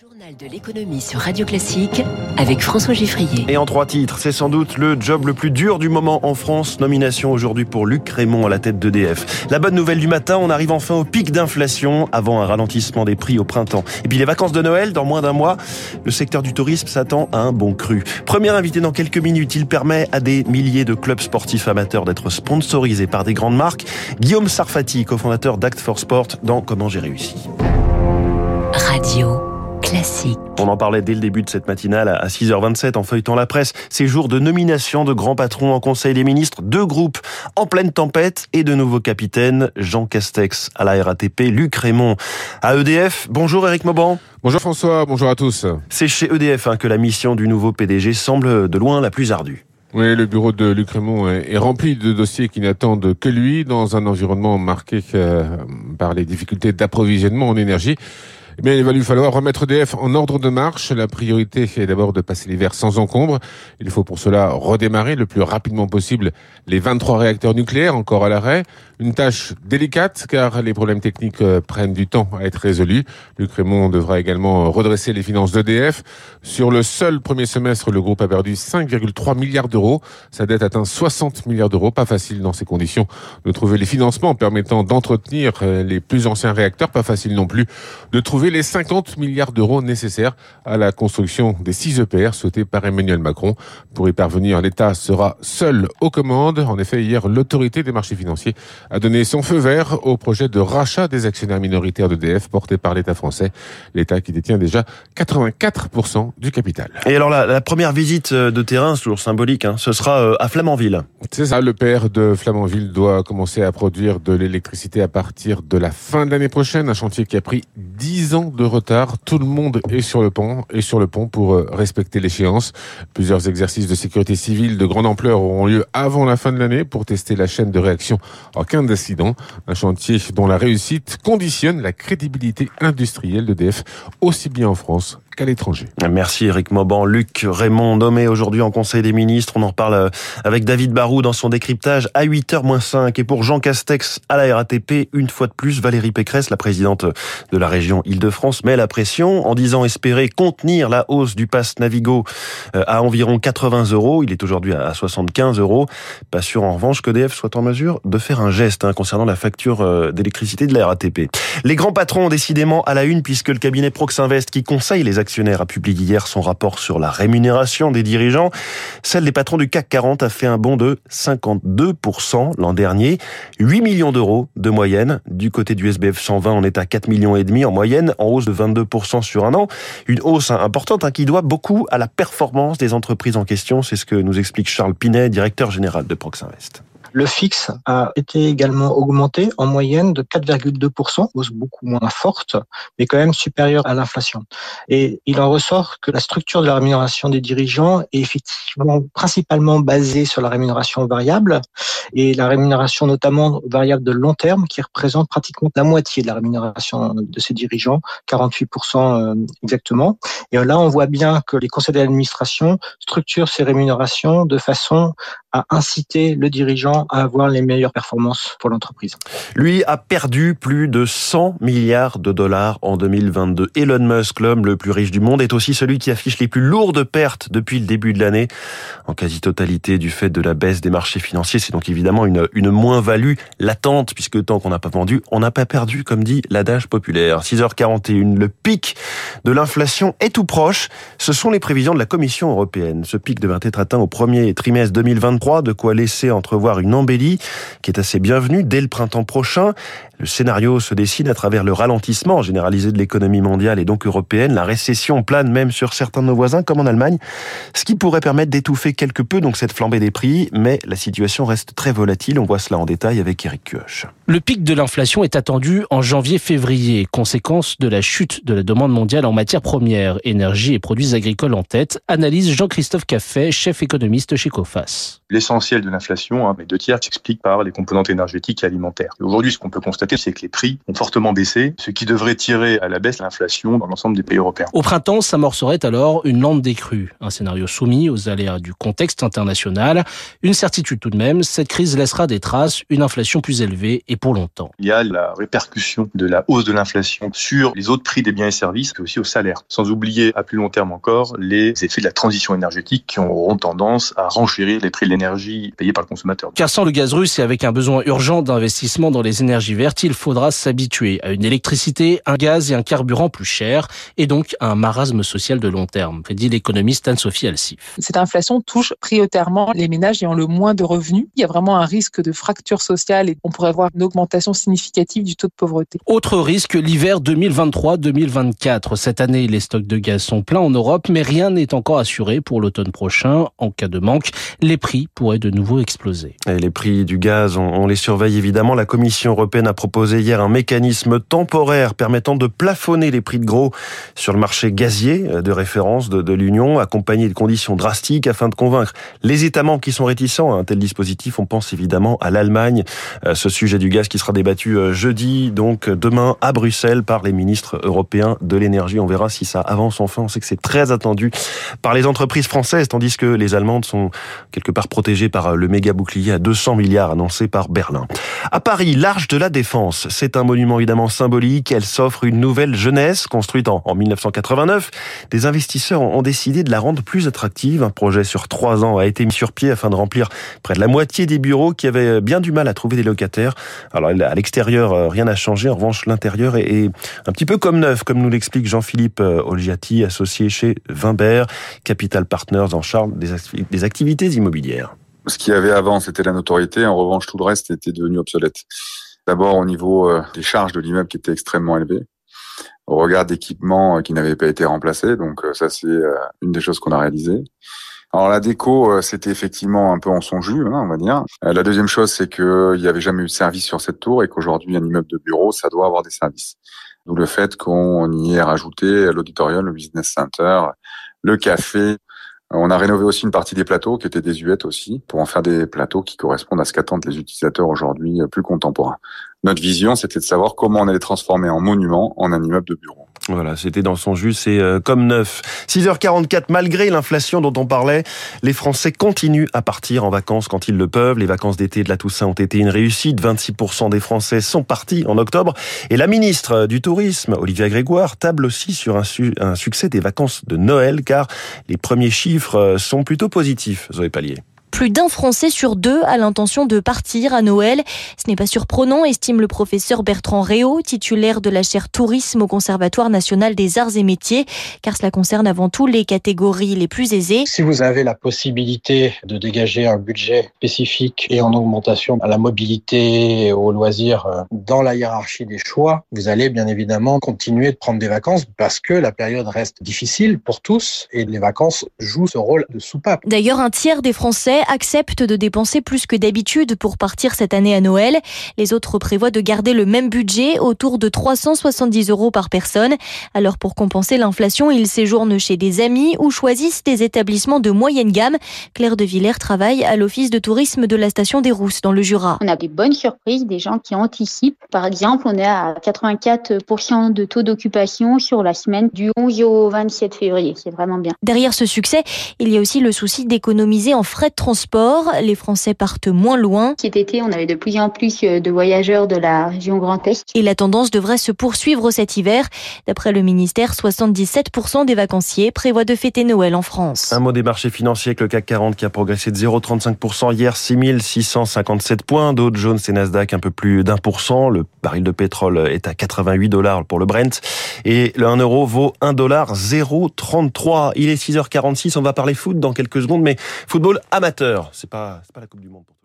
Journal de l'économie sur Radio Classique avec François Giffrier. Et en trois titres, c'est sans doute le job le plus dur du moment en France. Nomination aujourd'hui pour Luc Raymond à la tête d'EDF. La bonne nouvelle du matin, on arrive enfin au pic d'inflation avant un ralentissement des prix au printemps. Et puis les vacances de Noël, dans moins d'un mois, le secteur du tourisme s'attend à un bon cru. Premier invité dans quelques minutes, il permet à des milliers de clubs sportifs amateurs d'être sponsorisés par des grandes marques. Guillaume Sarfati, cofondateur d'Act for Sport dans Comment j'ai réussi. Radio Classique. On en parlait dès le début de cette matinale à 6h27 en feuilletant la presse. Ces jours de nomination de grands patrons en Conseil des ministres, deux groupes en pleine tempête et de nouveaux capitaines, Jean Castex à la RATP, Luc Raymond à EDF. Bonjour Eric Mauban. Bonjour François, bonjour à tous. C'est chez EDF hein, que la mission du nouveau PDG semble de loin la plus ardue. Oui, le bureau de Luc Raymond est rempli de dossiers qui n'attendent que lui dans un environnement marqué euh, par les difficultés d'approvisionnement en énergie. Mais il va lui falloir remettre EDF en ordre de marche. La priorité est d'abord de passer l'hiver sans encombre. Il faut pour cela redémarrer le plus rapidement possible les 23 réacteurs nucléaires encore à l'arrêt. Une tâche délicate car les problèmes techniques euh, prennent du temps à être résolus. Luc Raymond devra également redresser les finances d'EDF. Sur le seul premier semestre, le groupe a perdu 5,3 milliards d'euros. Sa dette atteint 60 milliards d'euros. Pas facile dans ces conditions de trouver les financements permettant d'entretenir euh, les plus anciens réacteurs. Pas facile non plus de trouver les 50 milliards d'euros nécessaires à la construction des 6 EPR souhaités par Emmanuel Macron. Pour y parvenir, l'État sera seul aux commandes. En effet, hier, l'autorité des marchés financiers a donné son feu vert au projet de rachat des actionnaires minoritaires d'EDF porté par l'État français. L'État qui détient déjà 84% du capital. Et alors la, la première visite de terrain, c'est toujours symbolique, hein, ce sera euh, à Flamanville. C'est ça, le père de Flamanville doit commencer à produire de l'électricité à partir de la fin de l'année prochaine, un chantier qui a pris 10 ans de retard. Tout le monde est sur le pont et sur le pont pour euh, respecter l'échéance. Plusieurs exercices de sécurité civile de grande ampleur auront lieu avant la fin de l'année pour tester la chaîne de réaction en d'incident. Un chantier dont la réussite conditionne la crédibilité industrielle d'EDF, aussi bien en France Merci Eric Mauban. Luc Raymond, nommé aujourd'hui en Conseil des ministres. On en reparle euh, avec David Barou dans son décryptage à 8h-5. Et pour Jean Castex à la RATP, une fois de plus, Valérie Pécresse, la présidente de la région Île-de-France, met la pression en disant espérer contenir la hausse du pass Navigo euh, à environ 80 euros. Il est aujourd'hui à 75 euros. Pas sûr en revanche qu'EDF soit en mesure de faire un geste hein, concernant la facture euh, d'électricité de la RATP. Les grands patrons ont décidément à la une puisque le cabinet Proxinvest qui conseille les a publié hier son rapport sur la rémunération des dirigeants. Celle des patrons du CAC 40 a fait un bond de 52% l'an dernier. 8 millions d'euros de moyenne. Du côté du SBF 120, on est à 4 millions et demi en moyenne, en hausse de 22% sur un an. Une hausse importante hein, qui doit beaucoup à la performance des entreprises en question. C'est ce que nous explique Charles Pinet, directeur général de Proxinvest. Le fixe a été également augmenté en moyenne de 4,2%, hausse beaucoup moins forte, mais quand même supérieure à l'inflation. Et il en ressort que la structure de la rémunération des dirigeants est effectivement principalement basée sur la rémunération variable et la rémunération notamment variable de long terme qui représente pratiquement la moitié de la rémunération de ces dirigeants, 48% euh, exactement. Et là, on voit bien que les conseils d'administration structurent ces rémunérations de façon à inciter le dirigeant à avoir les meilleures performances pour l'entreprise. Lui a perdu plus de 100 milliards de dollars en 2022. Elon Musk, l'homme le plus riche du monde, est aussi celui qui affiche les plus lourdes pertes depuis le début de l'année, en quasi-totalité du fait de la baisse des marchés financiers. C'est donc évidemment une, une moins-value latente, puisque tant qu'on n'a pas vendu, on n'a pas perdu, comme dit l'adage populaire. 6h41, le pic de l'inflation est tout proche. Ce sont les prévisions de la Commission européenne. Ce pic devrait être atteint au premier trimestre 2023, de quoi laisser entrevoir une embellie qui est assez bienvenue dès le printemps prochain. Le scénario se dessine à travers le ralentissement généralisé de l'économie mondiale et donc européenne. La récession plane même sur certains de nos voisins, comme en Allemagne, ce qui pourrait permettre d'étouffer quelque peu donc cette flambée des prix. Mais la situation reste très volatile. On voit cela en détail avec Eric Kioch. Le pic de l'inflation est attendu en janvier-février, conséquence de la chute de la demande mondiale en matières premières, énergie et produits agricoles en tête, analyse Jean-Christophe Caffet, chef économiste chez COFAS. L'essentiel de l'inflation, hein, les deux tiers, s'explique par les composantes énergétiques et alimentaires. Aujourd'hui, ce qu'on peut constater, c'est que les prix ont fortement baissé, ce qui devrait tirer à la baisse l'inflation dans l'ensemble des pays européens. Au printemps, s'amorcerait alors une lente décrue, un scénario soumis aux aléas du contexte international. Une certitude tout de même, cette crise laissera des traces, une inflation plus élevée et pour longtemps. Il y a la répercussion de la hausse de l'inflation sur les autres prix des biens et services, mais aussi au salaire. Sans oublier à plus long terme encore les effets de la transition énergétique qui auront tendance à renchérir les prix de l'énergie payés par le consommateur. Car sans le gaz russe et avec un besoin urgent d'investissement dans les énergies vertes, il faudra s'habituer à une électricité, un gaz et un carburant plus chers et donc à un marasme social de long terme, prédit l'économiste Anne-Sophie Alsif. Cette inflation touche prioritairement les ménages ayant le moins de revenus. Il y a vraiment un risque de fracture sociale et on pourrait voir une augmentation significative du taux de pauvreté. Autre risque, l'hiver 2023-2024. Cette année, les stocks de gaz sont pleins en Europe, mais rien n'est encore assuré pour l'automne prochain. En cas de manque, les prix pourraient de nouveau exploser. Les prix du gaz, on, les surveille évidemment. La Commission européenne a proposé hier un mécanisme temporaire permettant de plafonner les prix de gros sur le marché gazier de référence de, de l'Union, accompagné de conditions drastiques afin de convaincre les États membres qui sont réticents à un tel dispositif. On pense évidemment à l'Allemagne. Euh, ce sujet du gaz qui sera débattu euh, jeudi, donc demain à Bruxelles par les ministres européens de l'énergie. On verra si ça avance enfin. On sait que c'est très attendu par les entreprises françaises, tandis que les Allemandes sont quelque part protégées par le méga bouclier à 200 milliards annoncé par Berlin. À Paris, l'Arche de la Défense, c'est un monument évidemment symbolique. Elle s'offre une nouvelle jeunesse construite en, en 1989. Des investisseurs ont décidé de la rendre plus attractive. Un projet sur trois ans a été mis sur pied afin de remplir près de la moitié des bureaux qui avaient bien du mal à trouver des locataires. Alors à l'extérieur, euh, rien n'a changé. En revanche, l'intérieur est un petit peu comme neuf, comme nous l'explique Jean-Philippe euh, Olgiati, associé chez Vimbert, Capital Partners en charge des activités immobilières. Ce qu'il y avait avant, c'était la notoriété. En revanche, tout le reste était devenu obsolète. D'abord au niveau euh, des charges de l'immeuble qui étaient extrêmement élevées, au regard d'équipements qui n'avaient pas été remplacés. Donc ça, c'est une des choses qu'on a réalisées. Alors la déco, c'était effectivement un peu en son jus, hein, on va dire. La deuxième chose, c'est qu'il n'y avait jamais eu de service sur cette tour et qu'aujourd'hui, un immeuble de bureau, ça doit avoir des services. D'où le fait qu'on y ait rajouté l'auditorium, le business center, le café. On a rénové aussi une partie des plateaux qui étaient désuètes aussi pour en faire des plateaux qui correspondent à ce qu'attendent les utilisateurs aujourd'hui plus contemporains. Notre vision, c'était de savoir comment on allait transformer en monument en un immeuble de bureau. Voilà, c'était dans son jus, c'est comme neuf. 6h44, malgré l'inflation dont on parlait, les Français continuent à partir en vacances quand ils le peuvent. Les vacances d'été de la Toussaint ont été une réussite. 26% des Français sont partis en octobre. Et la ministre du Tourisme, Olivia Grégoire, table aussi sur un, su un succès des vacances de Noël, car les premiers chiffres sont plutôt positifs, Zoé Pallier. Plus d'un Français sur deux a l'intention de partir à Noël. Ce n'est pas surprenant, estime le professeur Bertrand Réau, titulaire de la chaire tourisme au Conservatoire national des arts et métiers, car cela concerne avant tout les catégories les plus aisées. Si vous avez la possibilité de dégager un budget spécifique et en augmentation à la mobilité et aux loisirs euh, dans la hiérarchie des choix, vous allez bien évidemment continuer de prendre des vacances parce que la période reste difficile pour tous et les vacances jouent ce rôle de soupape. D'ailleurs, un tiers des Français acceptent de dépenser plus que d'habitude pour partir cette année à Noël. Les autres prévoient de garder le même budget, autour de 370 euros par personne. Alors pour compenser l'inflation, ils séjournent chez des amis ou choisissent des établissements de moyenne gamme. Claire de Villers travaille à l'office de tourisme de la station des Rousses dans le Jura. On a des bonnes surprises, des gens qui anticipent. Par exemple, on est à 84% de taux d'occupation sur la semaine du 11 au 27 février. C'est vraiment bien. Derrière ce succès, il y a aussi le souci d'économiser en frais de transport transport. Les Français partent moins loin. Cet été, on avait de plus en plus de voyageurs de la région Grand Est. Et la tendance devrait se poursuivre cet hiver. D'après le ministère, 77% des vacanciers prévoient de fêter Noël en France. Un mot des marchés financiers avec le CAC 40 qui a progressé de 0,35% hier, 6657 points. D'autres Jones et Nasdaq un peu plus d'un pour cent. Le baril de pétrole est à 88 dollars pour le Brent. Et le 1 euro vaut 1 dollar 0,33. Il est 6h46. On va parler foot dans quelques secondes, mais football amateur. C'est pas, la Coupe du Monde pour